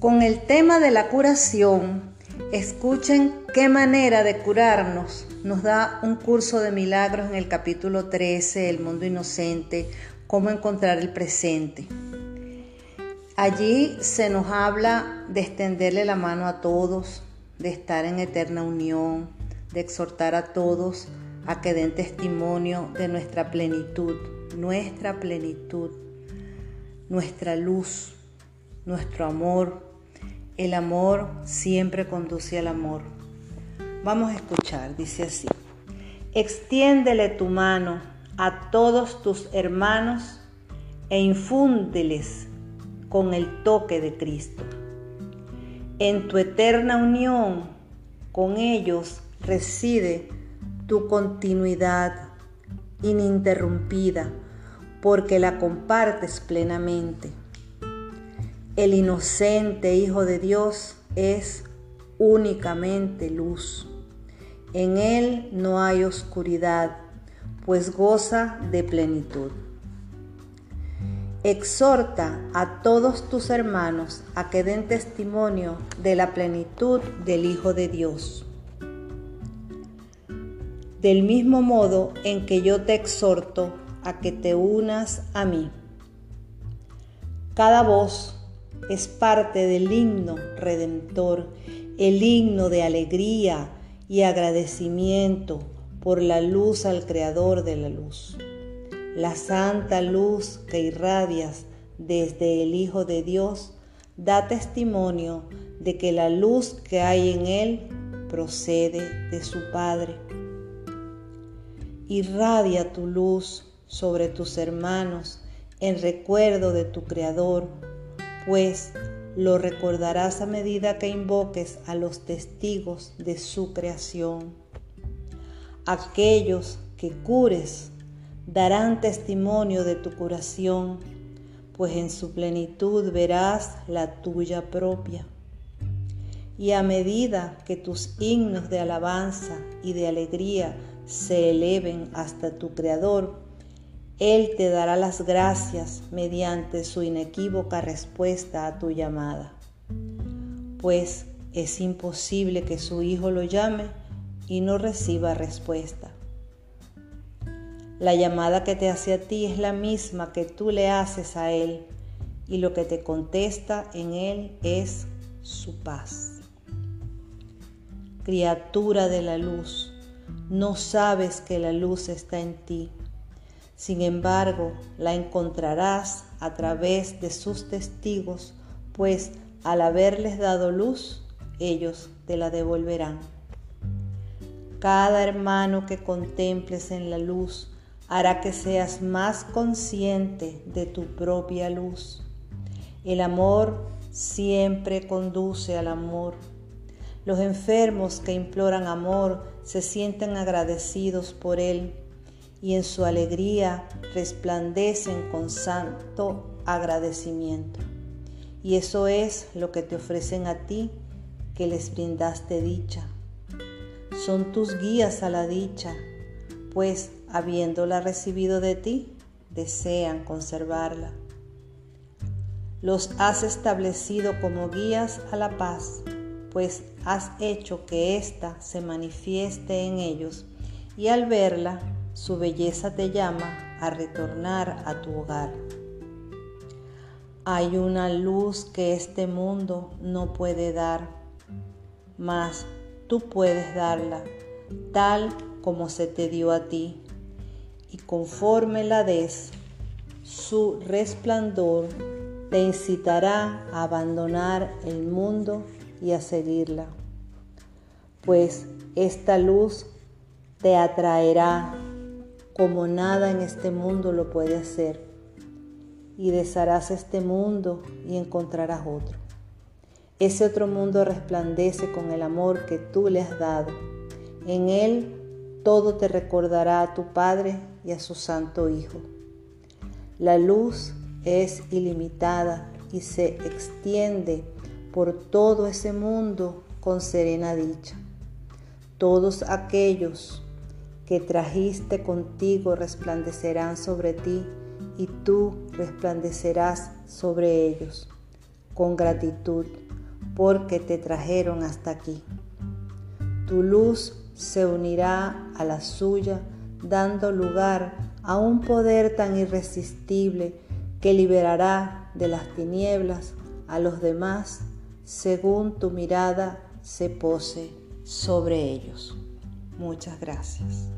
Con el tema de la curación, escuchen qué manera de curarnos nos da un curso de milagros en el capítulo 13, El mundo inocente, cómo encontrar el presente. Allí se nos habla de extenderle la mano a todos, de estar en eterna unión, de exhortar a todos a que den testimonio de nuestra plenitud, nuestra plenitud, nuestra luz, nuestro amor. El amor siempre conduce al amor. Vamos a escuchar, dice así. Extiéndele tu mano a todos tus hermanos e infúndeles con el toque de Cristo. En tu eterna unión con ellos reside tu continuidad ininterrumpida porque la compartes plenamente. El inocente Hijo de Dios es únicamente luz. En Él no hay oscuridad, pues goza de plenitud. Exhorta a todos tus hermanos a que den testimonio de la plenitud del Hijo de Dios del mismo modo en que yo te exhorto a que te unas a mí. Cada voz es parte del himno redentor, el himno de alegría y agradecimiento por la luz al Creador de la luz. La santa luz que irradias desde el Hijo de Dios da testimonio de que la luz que hay en Él procede de su Padre irradia tu luz sobre tus hermanos en recuerdo de tu Creador, pues lo recordarás a medida que invoques a los testigos de su creación. Aquellos que cures darán testimonio de tu curación, pues en su plenitud verás la tuya propia. Y a medida que tus himnos de alabanza y de alegría se eleven hasta tu Creador, Él te dará las gracias mediante su inequívoca respuesta a tu llamada. Pues es imposible que su Hijo lo llame y no reciba respuesta. La llamada que te hace a ti es la misma que tú le haces a Él y lo que te contesta en Él es su paz. Criatura de la luz, no sabes que la luz está en ti. Sin embargo, la encontrarás a través de sus testigos, pues al haberles dado luz, ellos te la devolverán. Cada hermano que contemples en la luz hará que seas más consciente de tu propia luz. El amor siempre conduce al amor. Los enfermos que imploran amor se sienten agradecidos por Él y en su alegría resplandecen con santo agradecimiento. Y eso es lo que te ofrecen a ti que les brindaste dicha. Son tus guías a la dicha, pues habiéndola recibido de ti, desean conservarla. Los has establecido como guías a la paz pues has hecho que ésta se manifieste en ellos y al verla su belleza te llama a retornar a tu hogar. Hay una luz que este mundo no puede dar, mas tú puedes darla tal como se te dio a ti, y conforme la des, su resplandor te incitará a abandonar el mundo y a seguirla, pues esta luz te atraerá como nada en este mundo lo puede hacer y desharás este mundo y encontrarás otro. Ese otro mundo resplandece con el amor que tú le has dado. En él todo te recordará a tu Padre y a su Santo Hijo. La luz es ilimitada y se extiende por todo ese mundo con serena dicha. Todos aquellos que trajiste contigo resplandecerán sobre ti y tú resplandecerás sobre ellos con gratitud porque te trajeron hasta aquí. Tu luz se unirá a la suya, dando lugar a un poder tan irresistible que liberará de las tinieblas a los demás según tu mirada se pose sobre ellos. Muchas gracias.